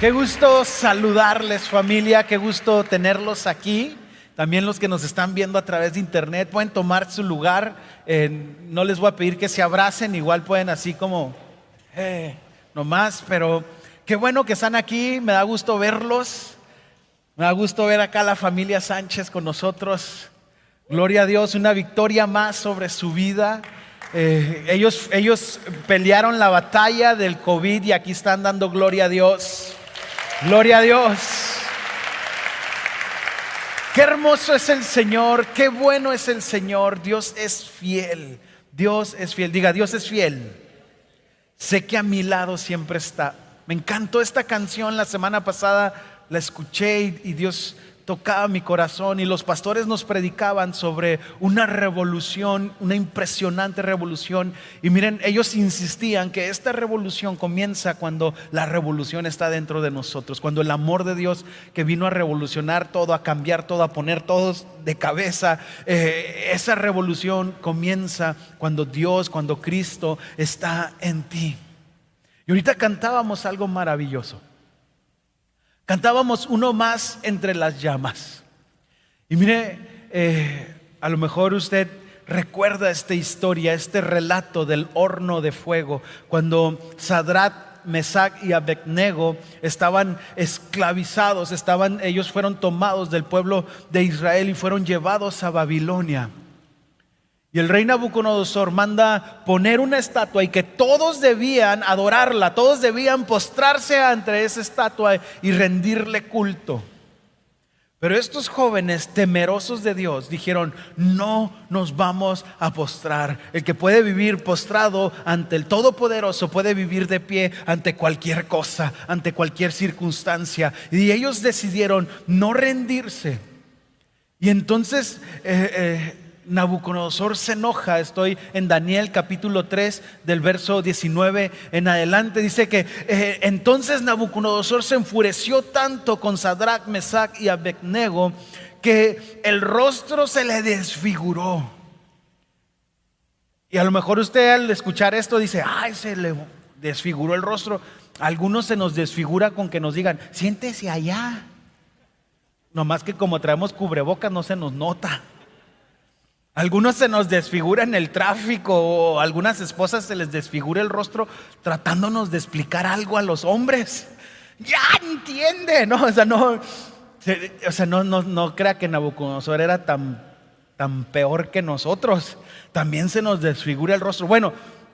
Qué gusto saludarles familia, qué gusto tenerlos aquí. También los que nos están viendo a través de internet pueden tomar su lugar. Eh, no les voy a pedir que se abracen, igual pueden así como, eh, nomás, pero qué bueno que están aquí, me da gusto verlos. Me da gusto ver acá a la familia Sánchez con nosotros. Gloria a Dios, una victoria más sobre su vida. Eh, ellos, ellos pelearon la batalla del COVID y aquí están dando gloria a Dios. Gloria a Dios. Qué hermoso es el Señor, qué bueno es el Señor. Dios es fiel. Dios es fiel. Diga, Dios es fiel. Sé que a mi lado siempre está. Me encantó esta canción la semana pasada, la escuché y, Dios tocaba mi corazón y los pastores nos predicaban sobre una revolución, una impresionante revolución. Y miren, ellos insistían que esta revolución comienza cuando la revolución está dentro de nosotros, cuando el amor de Dios que vino a revolucionar todo, a cambiar todo, a poner todos de cabeza, eh, esa revolución comienza cuando Dios, cuando Cristo está en ti. Y ahorita cantábamos algo maravilloso. Cantábamos uno más entre las llamas. Y mire, eh, a lo mejor usted recuerda esta historia, este relato del horno de fuego, cuando Sadrat, Mesac y Abednego estaban esclavizados, estaban, ellos fueron tomados del pueblo de Israel y fueron llevados a Babilonia. Y el rey Nabucodonosor manda poner una estatua y que todos debían adorarla, todos debían postrarse ante esa estatua y rendirle culto. Pero estos jóvenes temerosos de Dios dijeron, no nos vamos a postrar. El que puede vivir postrado ante el Todopoderoso puede vivir de pie ante cualquier cosa, ante cualquier circunstancia. Y ellos decidieron no rendirse. Y entonces... Eh, eh, Nabucodonosor se enoja, estoy en Daniel capítulo 3 del verso 19 en adelante, dice que eh, entonces Nabucodonosor se enfureció tanto con Sadrach, Mesach y Abednego que el rostro se le desfiguró. Y a lo mejor usted al escuchar esto dice, ay, se le desfiguró el rostro. algunos se nos desfigura con que nos digan, siéntese allá. Nomás que como traemos cubrebocas no se nos nota. Algunos se nos desfigura en el tráfico o algunas esposas se les desfigura el rostro tratándonos de explicar algo a los hombres. Ya entiende, ¿no? O sea, no, o sea, no, no, no crea que Nabucodonosor era tan, tan peor que nosotros. También se nos desfigura el rostro. Bueno,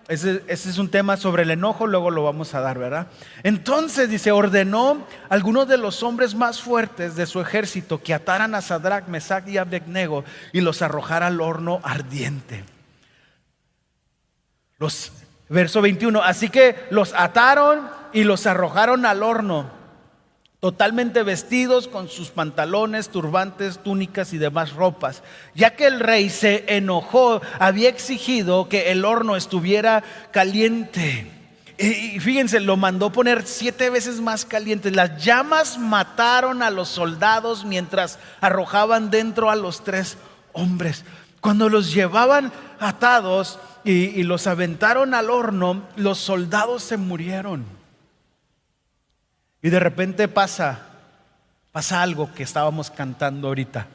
ese, es un tema sobre el enojo, luego lo vamos a dar, ¿verdad? Entonces, dice, ordenó a algunos de los hombres más fuertes de su ejército que ataran a Sadrach, Mesach y Abednego y los arrojara al horno ardiente. Los, verso 21, así que los ataron y los arrojaron al horno totalmente vestidos con sus pantalones, turbantes, túnicas y demás ropas, ya que el rey se enojó, había exigido que el horno estuviera caliente. Y fíjense, lo mandó poner siete veces más caliente. Las llamas mataron a los soldados mientras arrojaban dentro a los tres hombres. Cuando los llevaban atados y, y los aventaron al horno, los soldados se murieron. Y de repente pasa, pasa algo que estábamos cantando ahorita.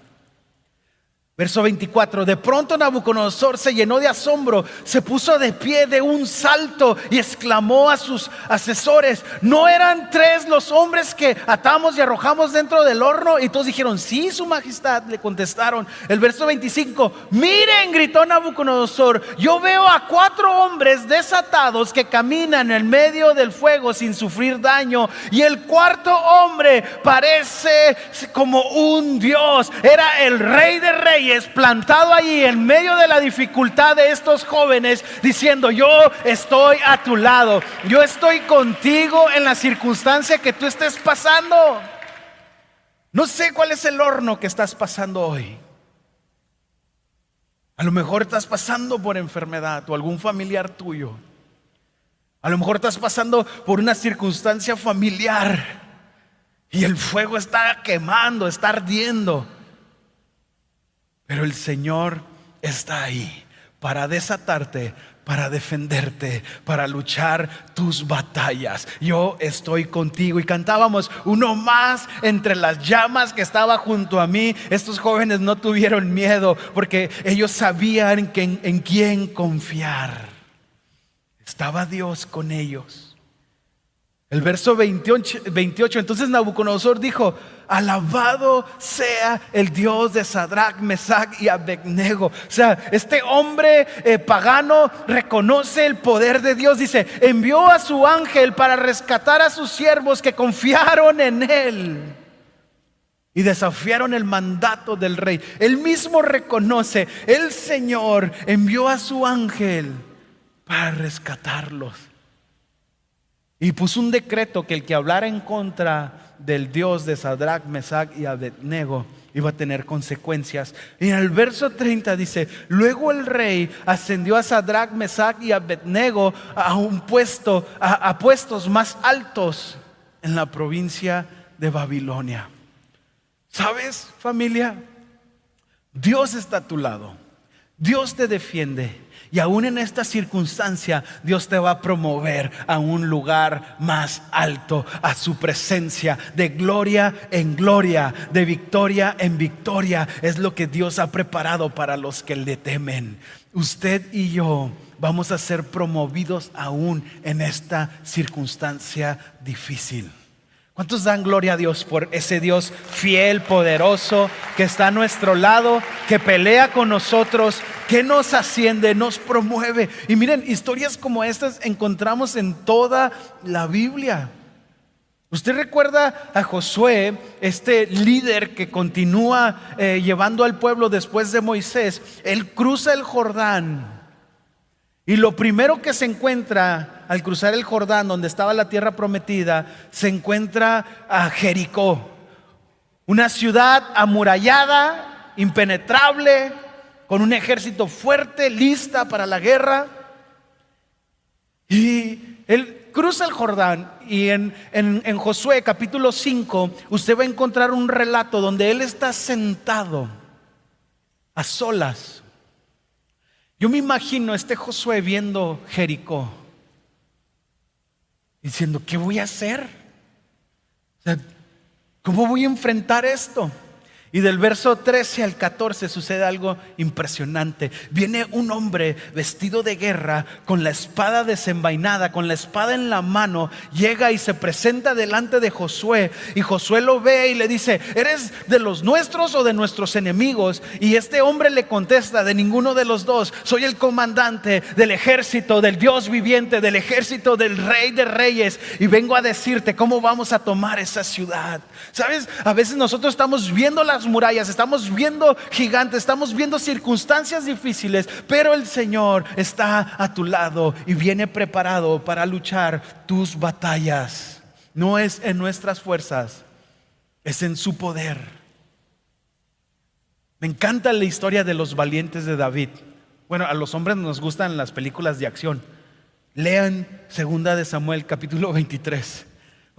Verso 24, de pronto Nabucodonosor se llenó de asombro, se puso de pie de un salto y exclamó a sus asesores, ¿no eran tres los hombres que atamos y arrojamos dentro del horno? Y todos dijeron, sí, su majestad, le contestaron. El verso 25, miren, gritó Nabucodonosor, yo veo a cuatro hombres desatados que caminan en medio del fuego sin sufrir daño. Y el cuarto hombre parece como un dios, era el rey de reyes plantado allí en medio de la dificultad de estos jóvenes, diciendo, yo estoy a tu lado, yo estoy contigo en la circunstancia que tú estés pasando. No sé cuál es el horno que estás pasando hoy. A lo mejor estás pasando por enfermedad o algún familiar tuyo. A lo mejor estás pasando por una circunstancia familiar y el fuego está quemando, está ardiendo. Pero el Señor está ahí para desatarte, para defenderte, para luchar tus batallas. Yo estoy contigo. Y cantábamos uno más entre las llamas que estaba junto a mí. Estos jóvenes no tuvieron miedo porque ellos sabían en, quién confiar. Estaba Dios con ellos. El verso 28, 28, entonces Nabucodonosor dijo, alabado sea el Dios de Sadrach, Mesach y Abednego. O sea, este hombre eh, pagano reconoce el poder de Dios. Dice, envió a su ángel para rescatar a sus siervos que confiaron en él y desafiaron el mandato del rey. Él mismo reconoce, el Señor envió a su ángel para rescatarlos. Y puso un decreto que el que hablara en contra del Dios de Sadrach, Mesach y Abednego iba a tener consecuencias. Y en el verso 30 dice, luego el rey ascendió a Sadrach, Mesach y Abednego a un puesto, a, a puestos más altos en la provincia de Babilonia. ¿Sabes, familia? Dios está a tu lado. Dios te defiende. Y aún en esta circunstancia, Dios te va a promover a un lugar más alto, a su presencia, de gloria en gloria, de victoria en victoria. Es lo que Dios ha preparado para los que le temen. Usted y yo vamos a ser promovidos aún en esta circunstancia difícil. ¿Cuántos dan gloria a Dios por ese Dios fiel, poderoso, que está a nuestro lado, que pelea con nosotros, que nos asciende, nos promueve? Y miren, historias como estas encontramos en toda la Biblia. Usted recuerda a Josué, este líder que continúa eh, llevando al pueblo después de Moisés. Él cruza el Jordán y lo primero que se encuentra al cruzar el Jordán, donde estaba la tierra prometida, se encuentra a Jericó, una ciudad amurallada, impenetrable, con un ejército fuerte, lista para la guerra. Y él cruza el Jordán y en, en Josué capítulo 5 usted va a encontrar un relato donde él está sentado a solas yo me imagino a este Josué viendo Jericó, diciendo, ¿qué voy a hacer? ¿Cómo voy a enfrentar esto? Y del verso 13 al 14 sucede algo impresionante. Viene un hombre vestido de guerra con la espada desenvainada, con la espada en la mano, llega y se presenta delante de Josué y Josué lo ve y le dice, ¿eres de los nuestros o de nuestros enemigos? Y este hombre le contesta, de ninguno de los dos, soy el comandante del ejército, del Dios viviente, del ejército del rey de reyes y vengo a decirte cómo vamos a tomar esa ciudad. ¿Sabes? A veces nosotros estamos viendo la murallas, estamos viendo gigantes, estamos viendo circunstancias difíciles, pero el Señor está a tu lado y viene preparado para luchar tus batallas. No es en nuestras fuerzas, es en su poder. Me encanta la historia de los valientes de David. Bueno, a los hombres nos gustan las películas de acción. Lean segunda de Samuel capítulo 23.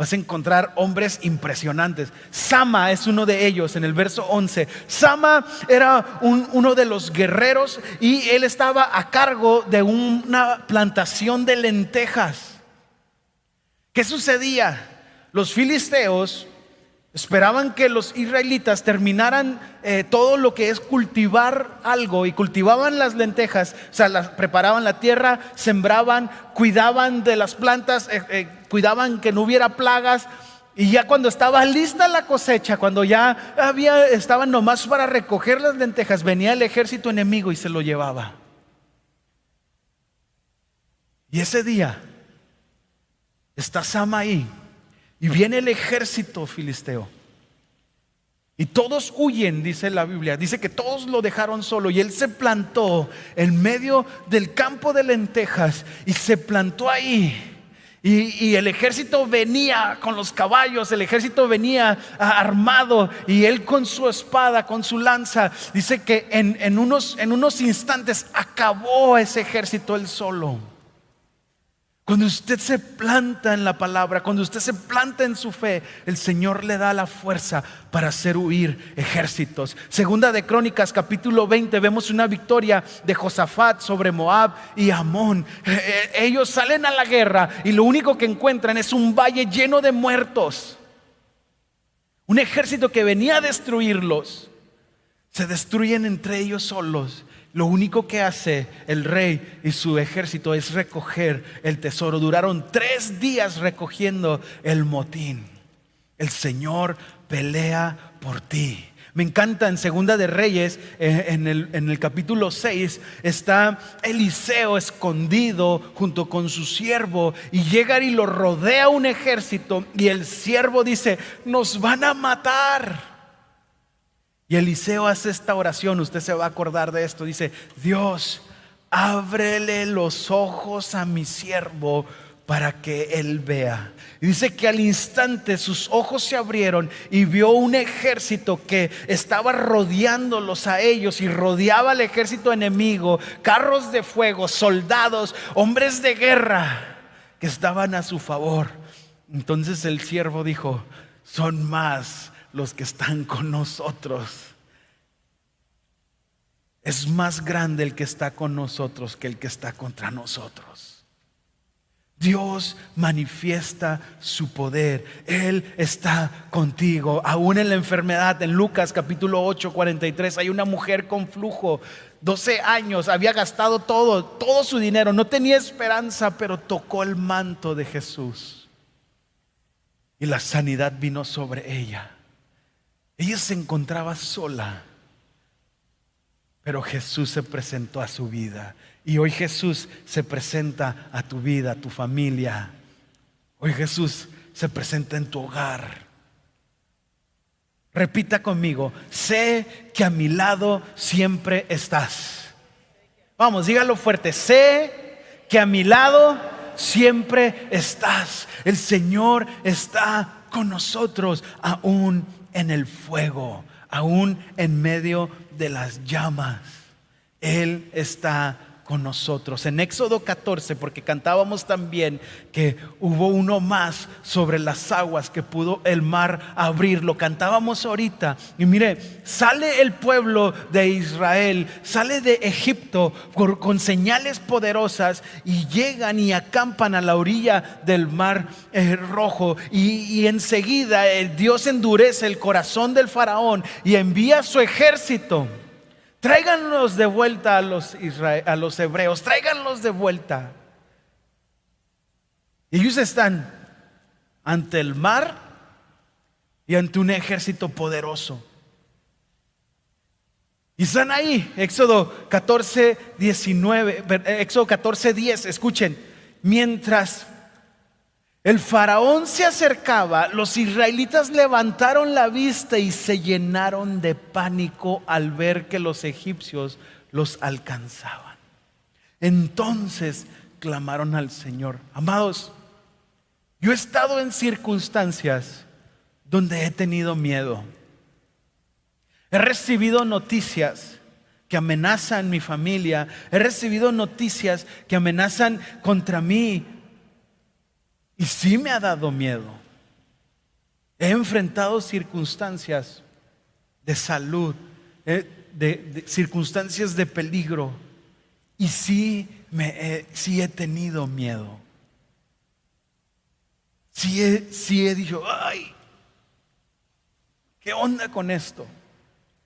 Vas a encontrar hombres impresionantes. Sama es uno de ellos en el verso 11. Sama era uno de los guerreros y él estaba a cargo de una plantación de lentejas. ¿Qué sucedía? Los filisteos Esperaban que los israelitas terminaran eh, todo lo que es cultivar algo y cultivaban las lentejas, o sea, las, preparaban la tierra, sembraban, cuidaban de las plantas, eh, eh, cuidaban que no hubiera plagas y ya cuando estaba lista la cosecha, cuando ya había, estaban nomás para recoger las lentejas, venía el ejército enemigo y se lo llevaba. Y ese día está Sama ahí y viene el ejército filisteo. Y todos huyen, dice la Biblia. Dice que todos lo dejaron solo. Y él se plantó en medio del campo de lentejas. Y se plantó ahí. Y, el ejército venía con los caballos, el ejército venía armado y él con su espada, con su lanza, dice que en, unos, en unos instantes acabó ese ejército él solo. Cuando usted se planta en la palabra, cuando usted se planta en su fe, el Señor le da la fuerza para hacer huir ejércitos. Segunda de Crónicas, capítulo 20, vemos una victoria de Josafat sobre Moab y Amón. Eh, eh, ellos salen a la guerra y lo único que encuentran es un valle lleno de muertos. Un ejército que venía a destruirlos. Se destruyen entre ellos solos lo único que hace el rey y su ejército es recoger el tesoro. Duraron tres días recogiendo el motín. El Señor pelea por ti. Me encanta en Segunda de Reyes, eh, en el, en el capítulo 6, está Eliseo escondido junto con su siervo y llega y lo rodea un ejército y el siervo dice, nos van a matar. Y Eliseo hace esta oración, usted se va a acordar de esto, dice, Dios, ábrele los ojos a mi siervo para que él vea. Y dice que al instante sus ojos se abrieron y vio un ejército que estaba rodeándolos a ellos y rodeaba al ejército enemigo, carros de fuego, soldados, hombres de guerra que estaban a su favor. Entonces el siervo dijo, son más los que están con nosotros. Es más grande el que está con nosotros que el que está contra nosotros. Dios manifiesta su poder. Él está contigo. Aún en la enfermedad, en Lucas capítulo 8, 43, hay una mujer con flujo. 12 años, había gastado todo, todo su dinero, no tenía esperanza, pero tocó el manto de Jesús. Y la sanidad vino sobre ella. Ella se encontraba sola, pero Jesús se presentó a su vida. Y hoy Jesús se presenta a tu vida, a tu familia. Hoy Jesús se presenta en tu hogar. Repita conmigo, sé que a mi lado siempre estás. Vamos, dígalo fuerte, sé que a mi lado siempre estás. El Señor está con nosotros aún en el fuego, aún en medio de las llamas. Él está con nosotros. En Éxodo 14, porque cantábamos también que hubo uno más sobre las aguas que pudo el mar abrir. Lo cantábamos ahorita. Y mire, sale el pueblo de Israel, sale de Egipto con, señales poderosas y llegan y acampan a la orilla del mar eh, rojo. Y, enseguida eh, Dios endurece el corazón del faraón y envía su ejército Tráiganlos de vuelta a los, a los hebreos, tráiganlos de vuelta. Y ellos están ante el mar y ante un ejército poderoso. Y están ahí, Éxodo 14, 19, Éxodo 14, 10, escuchen, mientras el faraón se acercaba, los israelitas levantaron la vista y se llenaron de pánico al ver que los egipcios los alcanzaban. Entonces clamaron al Señor. Amados, yo he estado en circunstancias donde he tenido miedo. He recibido noticias que amenazan mi familia. He recibido noticias que amenazan contra mí y sí me ha dado miedo. He enfrentado circunstancias de salud, eh, de, circunstancias de peligro. Y sí, me he, sí he tenido miedo. Sí he, sí he dicho, ay, ¿qué onda con esto?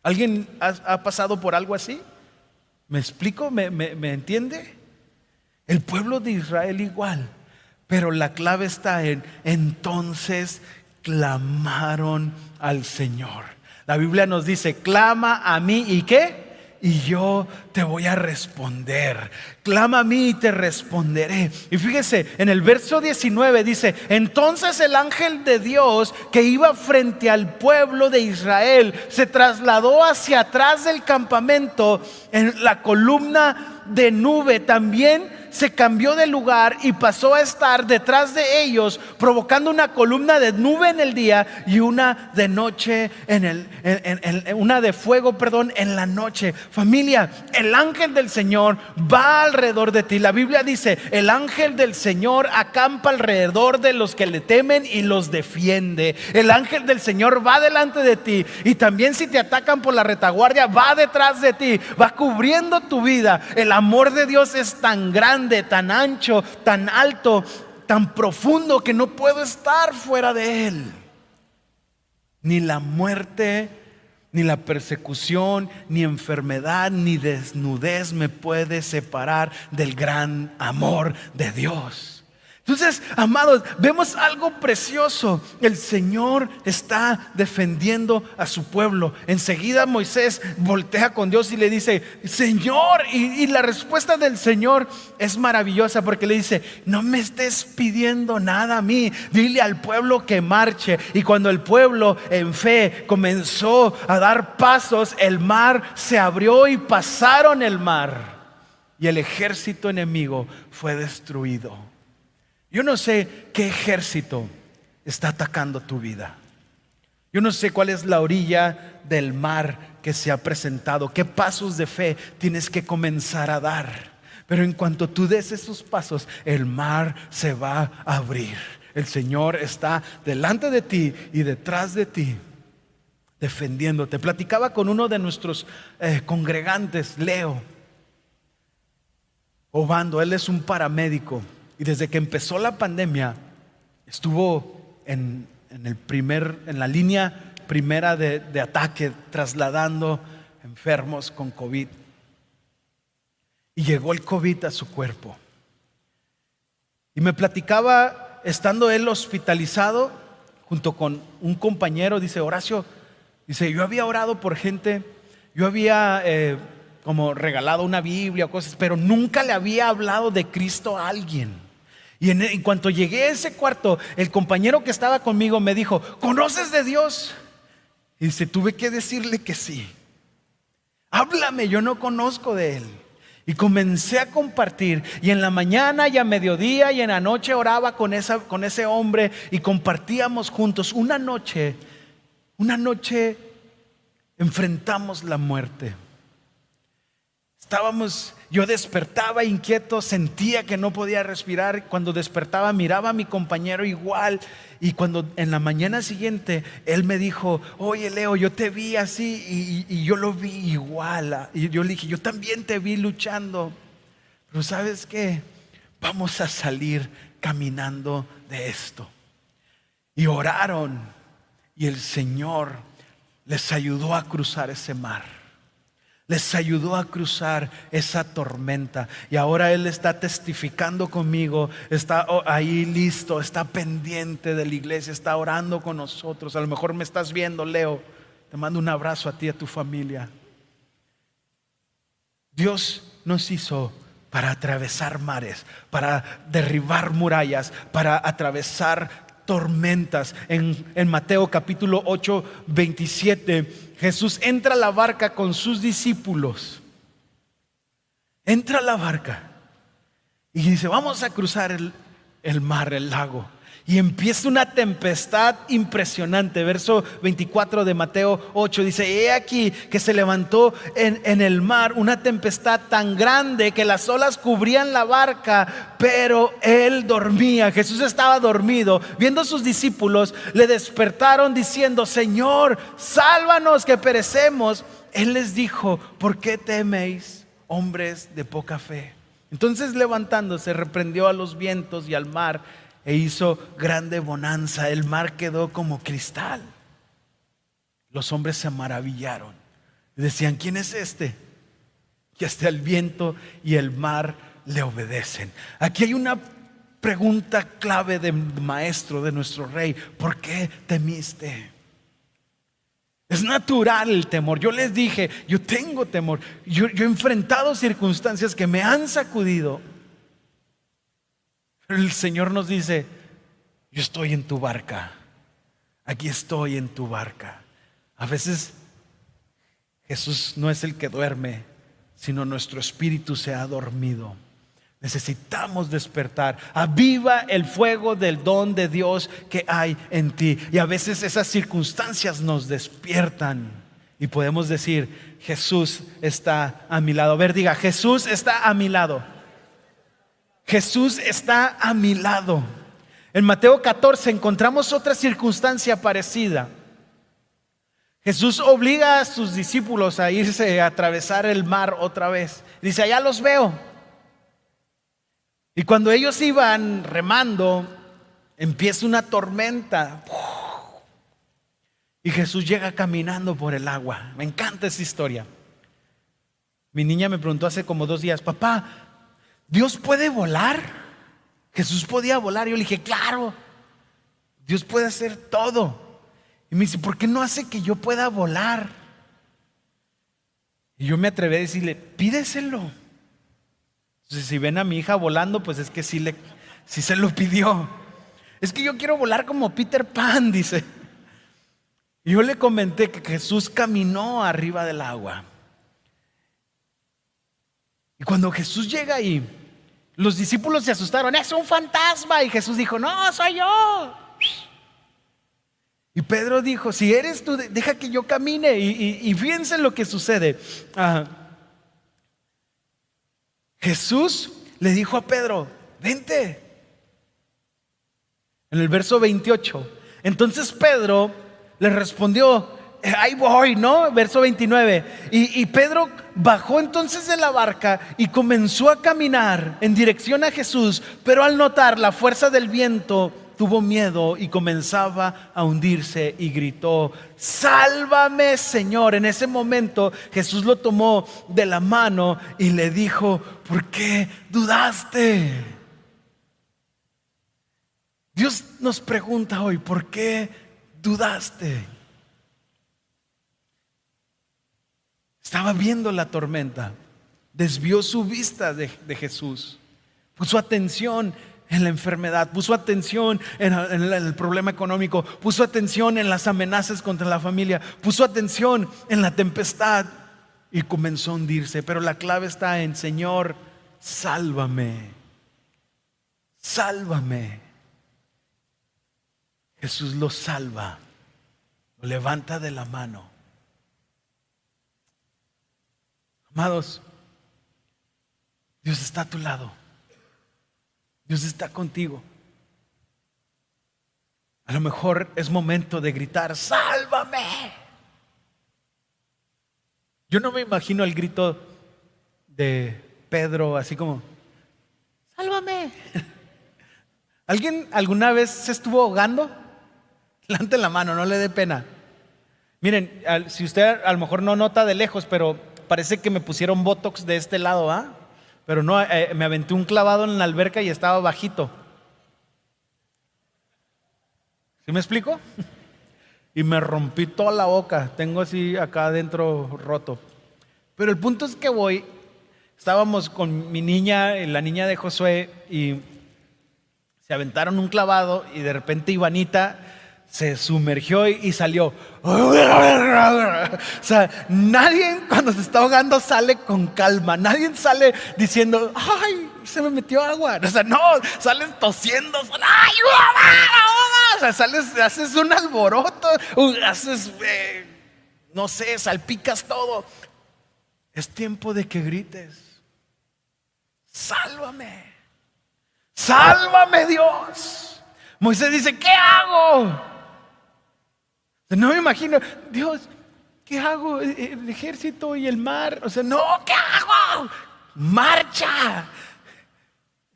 ¿Alguien ha, pasado por algo así? ¿Me explico? ¿Me, me entiende? El pueblo de Israel igual. Pero la clave está en, entonces clamaron al Señor. La Biblia nos dice, clama a mí y qué? y yo te voy a responder. Clama a mí y te responderé. Y fíjese, en el verso 19 dice, entonces el ángel de Dios que iba frente al pueblo de Israel se trasladó hacia atrás del campamento en la columna de nube. También se cambió de lugar y pasó a estar detrás de ellos, provocando una columna de nube en el día y una de noche en el, una de fuego, perdón, en la noche. Familia, el ángel del Señor va alrededor de ti. La Biblia dice, el ángel del Señor acampa alrededor de los que le temen y los defiende. El ángel del Señor va delante de ti y también si te atacan por la retaguardia, va detrás de ti, va cubriendo tu vida. El amor de Dios es tan grande, tan ancho, tan alto, tan profundo que no puedo estar fuera de Él. Ni la muerte, ni la persecución, ni enfermedad, ni desnudez me puede separar del gran amor de Dios. Entonces, amados, vemos algo precioso. El Señor está defendiendo a su pueblo. Enseguida Moisés voltea con Dios y le dice, Señor, y, la respuesta del Señor es maravillosa porque le dice, no me estés pidiendo nada a mí, dile al pueblo que marche. Y cuando el pueblo en fe comenzó a dar pasos, el mar se abrió y pasaron el mar. Y el ejército enemigo fue destruido. Yo no sé qué ejército está atacando tu vida. Yo no sé cuál es la orilla del mar que se ha presentado, qué pasos de fe tienes que comenzar a dar. Pero en cuanto tú des esos pasos, el mar se va a abrir. El Señor está delante de ti y detrás de ti, defendiéndote. Platicaba con uno de nuestros eh, congregantes, Leo Obando, él es un paramédico y desde que empezó la pandemia, estuvo en, el primer, en la línea primera de, de ataque, trasladando enfermos con COVID. Y llegó el COVID a su cuerpo. Y me platicaba, estando él hospitalizado, junto con un compañero, dice Horacio, dice, yo había orado por gente, yo había eh, como regalado una Biblia o cosas, pero nunca le había hablado de Cristo a alguien. Y en, cuanto llegué a ese cuarto, el compañero que estaba conmigo me dijo, ¿conoces de Dios? Y dice, tuve que decirle que sí. Háblame, yo no conozco de Él. Y comencé a compartir. Y en la mañana y a mediodía y en la noche oraba con, esa, con ese hombre y compartíamos juntos. Una noche, una noche enfrentamos la muerte. Estábamos, yo despertaba inquieto, sentía que no podía respirar. Cuando despertaba miraba a mi compañero igual. Y cuando en la mañana siguiente él me dijo, oye Leo, yo te vi así y, yo lo vi igual. Y yo le dije, yo también te vi luchando. Pero sabes qué, vamos a salir caminando de esto. Y oraron y el Señor les ayudó a cruzar ese mar les ayudó a cruzar esa tormenta. Y ahora Él está testificando conmigo, está ahí listo, está pendiente de la iglesia, está orando con nosotros. A lo mejor me estás viendo, Leo. Te mando un abrazo a ti y a tu familia. Dios nos hizo para atravesar mares, para derribar murallas, para atravesar tormentas. En, Mateo capítulo 8, 27, Jesús entra a la barca con sus discípulos. Entra a la barca y dice, vamos a cruzar el, el mar, el lago. Y empieza una tempestad impresionante. Verso 24 de Mateo 8 dice, he aquí que se levantó en, en, el mar una tempestad tan grande que las olas cubrían la barca, pero él dormía. Jesús estaba dormido. Viendo a sus discípulos, le despertaron diciendo, Señor, sálvanos que perecemos. Él les dijo, ¿por qué teméis, hombres de poca fe? Entonces levantándose, reprendió a los vientos y al mar e hizo grande bonanza. El mar quedó como cristal. Los hombres se maravillaron. Decían, ¿quién es este? Y hasta el viento y el mar le obedecen. Aquí hay una pregunta clave de maestro, de nuestro rey. ¿Por qué temiste? Es natural el temor. Yo les dije, yo tengo temor. Yo he enfrentado circunstancias que me han sacudido el Señor nos dice, yo estoy en tu barca, aquí estoy en tu barca. A veces Jesús no es el que duerme, sino nuestro espíritu se ha dormido. Necesitamos despertar. Aviva el fuego del don de Dios que hay en ti. Y a veces esas circunstancias nos despiertan. Y podemos decir, Jesús está a mi lado. A ver, diga, Jesús está a mi lado. Jesús está a mi lado. En Mateo 14 encontramos otra circunstancia parecida. Jesús obliga a sus discípulos a irse a atravesar el mar otra vez. Dice, allá los veo. Y cuando ellos iban remando, empieza una tormenta. Y Jesús llega caminando por el agua. Me encanta esa historia. Mi niña me preguntó hace como dos días, papá, ¿Dios puede volar? Jesús podía volar. Yo le dije, claro, Dios puede hacer todo. Y me dice, ¿por qué no hace que yo pueda volar? Y yo me atreví a decirle, pídeselo. Entonces, si ven a mi hija volando, pues es que sí, le, sí se lo pidió. Es que yo quiero volar como Peter Pan, dice. Y yo le comenté que Jesús caminó arriba del agua. Y cuando Jesús llega ahí, los discípulos se asustaron, es un fantasma. Y Jesús dijo, no, soy yo. Y Pedro dijo, si eres tú, deja que yo camine y, fíjense lo que sucede. Jesús le dijo a Pedro, vente. En el verso 28. Entonces Pedro le respondió, ahí voy, ¿no? Verso 29. Y, y, Pedro bajó entonces de la barca y comenzó a caminar en dirección a Jesús, pero al notar la fuerza del viento, tuvo miedo y comenzaba a hundirse y gritó, sálvame Señor. En ese momento Jesús lo tomó de la mano y le dijo, ¿por qué dudaste? Dios nos pregunta hoy, ¿por qué dudaste? Estaba viendo la tormenta, desvió su vista de, Jesús, puso atención en la enfermedad, puso atención en, el problema económico, puso atención en las amenazas contra la familia, puso atención en la tempestad y comenzó a hundirse. Pero la clave está en, Señor, sálvame, sálvame. Jesús lo salva, lo levanta de la mano. Amados, Dios está a tu lado. Dios está contigo. A lo mejor es momento de gritar, sálvame. Yo no me imagino el grito de Pedro así como, sálvame. ¿Alguien alguna vez se estuvo ahogando? Levante la mano, no le dé pena. Miren, si usted a lo mejor no nota de lejos, pero parece que me pusieron Botox de este lado, ¿ah? Pero no, eh, me aventé un clavado en la alberca y estaba bajito. ¿Sí me explico? y me rompí toda la boca. Tengo así acá adentro roto. Pero el punto es que voy, estábamos con mi niña, la niña de Josué, y se aventaron un clavado y de repente Ivanita se sumergió y salió. O sea, nadie cuando se está ahogando sale con calma. Nadie sale diciendo, ay, se me metió agua. O sea, no, sales tosiendo. O sea, sales, haces un alboroto, haces, eh, no sé, salpicas todo. Es tiempo de que grites. Sálvame. Sálvame Dios. Moisés dice, ¿qué hago? No me imagino, Dios, ¿qué hago? E, e, el ejército y el mar. O sea, no, ¿qué hago? Marcha.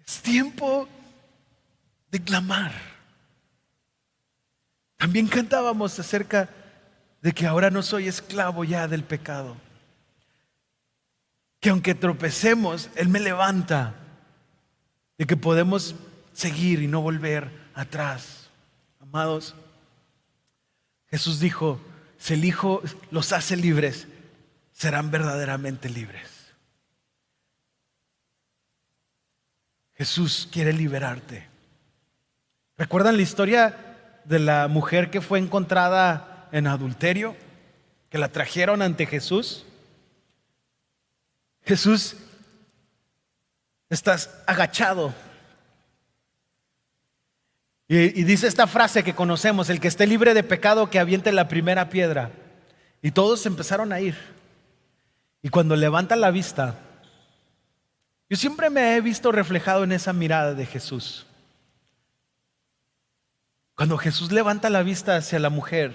Es tiempo de clamar. También cantábamos acerca de que ahora no soy esclavo ya del pecado. Que aunque tropecemos, Él me levanta. De que podemos seguir y no volver atrás. Amados, Jesús dijo, si el Hijo los hace libres, serán verdaderamente libres. Jesús quiere liberarte. ¿Recuerdan la historia de la mujer que fue encontrada en adulterio? Que la trajeron ante Jesús. Jesús estás agachado. Y, dice esta frase que conocemos, el que esté libre de pecado que aviente la primera piedra. Y todos empezaron a ir. Y cuando levanta la vista, yo siempre me he visto reflejado en esa mirada de Jesús. Cuando Jesús levanta la vista hacia la mujer,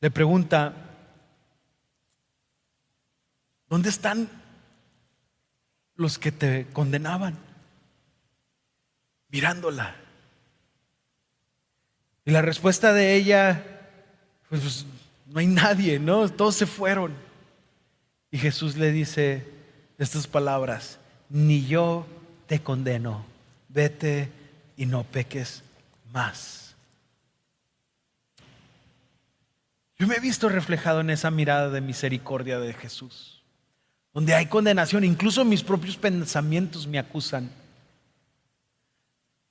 le pregunta, ¿dónde están los que te condenaban? Mirándola. Y la respuesta de ella, pues, pues no hay nadie, ¿no? Todos se fueron. Y Jesús le dice estas palabras, ni yo te condeno, vete y no peques más. Yo me he visto reflejado en esa mirada de misericordia de Jesús, donde hay condenación, incluso mis propios pensamientos me acusan.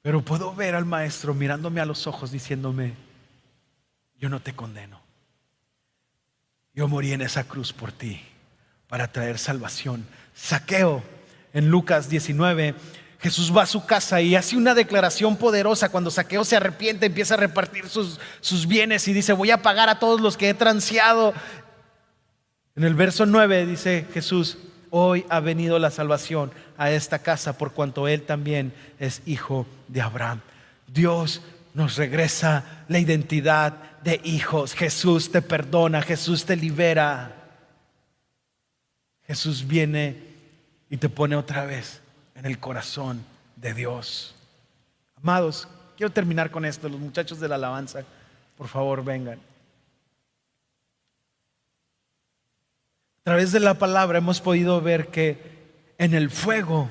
Pero puedo ver al Maestro mirándome a los ojos diciéndome, yo no te condeno. Yo morí en esa cruz por ti para traer salvación. Saqueo en Lucas 19 Jesús va a su casa y hace una declaración poderosa cuando Saqueo se arrepiente, empieza a repartir sus, sus, bienes y dice, voy a pagar a todos los que he transeado. En el verso 9 dice Jesús, hoy ha venido la salvación a esta casa por cuanto él también es hijo de Abraham. Dios nos regresa la identidad de hijos. Jesús te perdona, Jesús te libera. Jesús viene y te pone otra vez en el corazón de Dios. Amados, quiero terminar con esto. Los muchachos de la alabanza, por favor, vengan. Través de la palabra hemos podido ver que en el fuego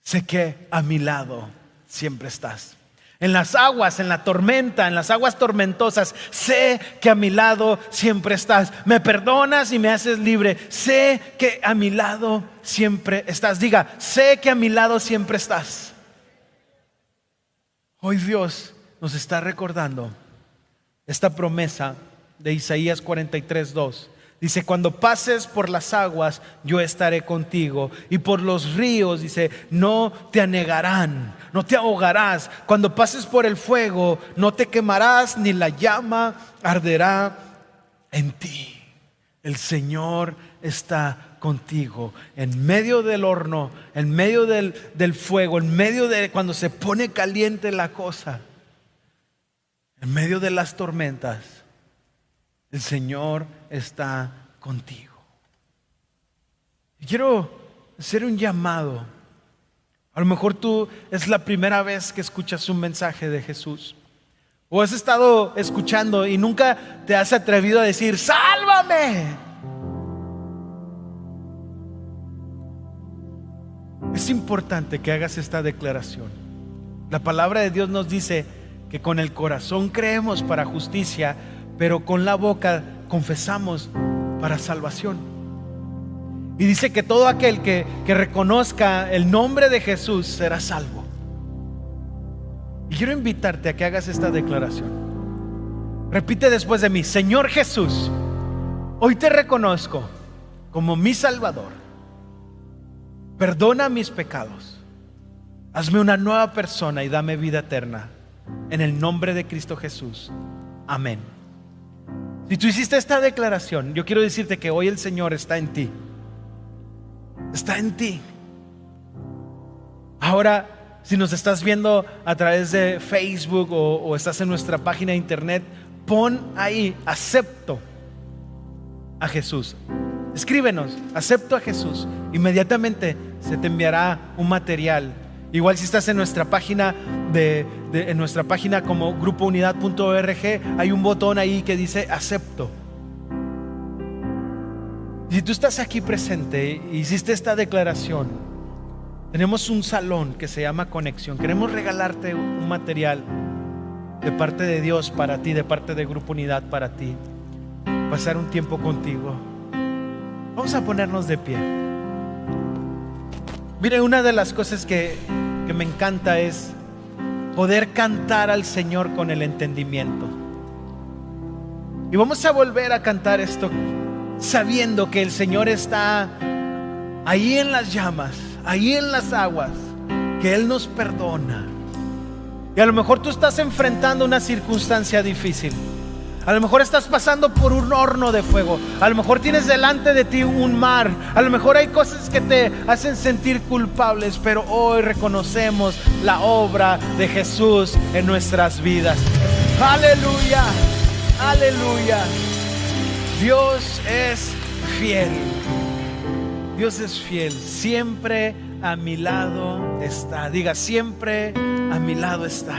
sé que a mi lado siempre estás en las aguas, en la tormenta, en las aguas tormentosas. Sé que a mi lado siempre estás. Me perdonas y me haces libre. Sé que a mi lado siempre estás. Diga, sé que a mi lado siempre estás. Hoy Dios nos está recordando esta promesa de Isaías 43, 2. Dice, cuando pases por las aguas, yo estaré contigo. Y por los ríos, dice, no te anegarán, no te ahogarás. Cuando pases por el fuego, no te quemarás, ni la llama arderá en ti. El Señor está contigo. En medio del horno, en medio del, del fuego, en medio de cuando se pone caliente la cosa, en medio de las tormentas el Señor está contigo. Y quiero hacer un llamado. A lo mejor tú es la primera vez que escuchas un mensaje de Jesús. O has estado escuchando y nunca te has atrevido a decir, sálvame. Es importante que hagas esta declaración. La palabra de Dios nos dice que con el corazón creemos para justicia, pero con la boca confesamos para salvación. Y dice que todo aquel que, que reconozca el nombre de Jesús será salvo. Y quiero invitarte a que hagas esta declaración. Repite después de mí, Señor Jesús, hoy te reconozco como mi Salvador. Perdona mis pecados. Hazme una nueva persona y dame vida eterna. En el nombre de Cristo Jesús. Amén. Si tú hiciste esta declaración, yo quiero decirte que hoy el Señor está en ti. Está en ti. Ahora, si nos estás viendo a través de Facebook o, estás en nuestra página de internet, pon ahí, acepto a Jesús. Escríbenos, acepto a Jesús. Inmediatamente se te enviará un material Igual si estás en nuestra página de, en nuestra página como grupounidad.org, hay un botón ahí que dice acepto. Si tú estás aquí presente y hiciste esta declaración, tenemos un salón que se llama Conexión. Queremos regalarte un material de parte de Dios para ti, de parte de Grupo Unidad para ti. Pasar un tiempo contigo. Vamos a ponernos de pie. Mire, una de las cosas que que me encanta es poder cantar al Señor con el entendimiento. Y vamos a volver a cantar esto sabiendo que el Señor está ahí en las llamas, ahí en las aguas, que Él nos perdona. Y a lo mejor tú estás enfrentando una circunstancia difícil. A lo mejor estás pasando por un horno de fuego. A lo mejor tienes delante de ti un mar. A lo mejor hay cosas que te hacen sentir culpables, pero hoy reconocemos la obra de Jesús en nuestras vidas. Aleluya, aleluya. Dios es fiel. Dios es fiel. Siempre a mi lado está. Diga, siempre a mi lado está.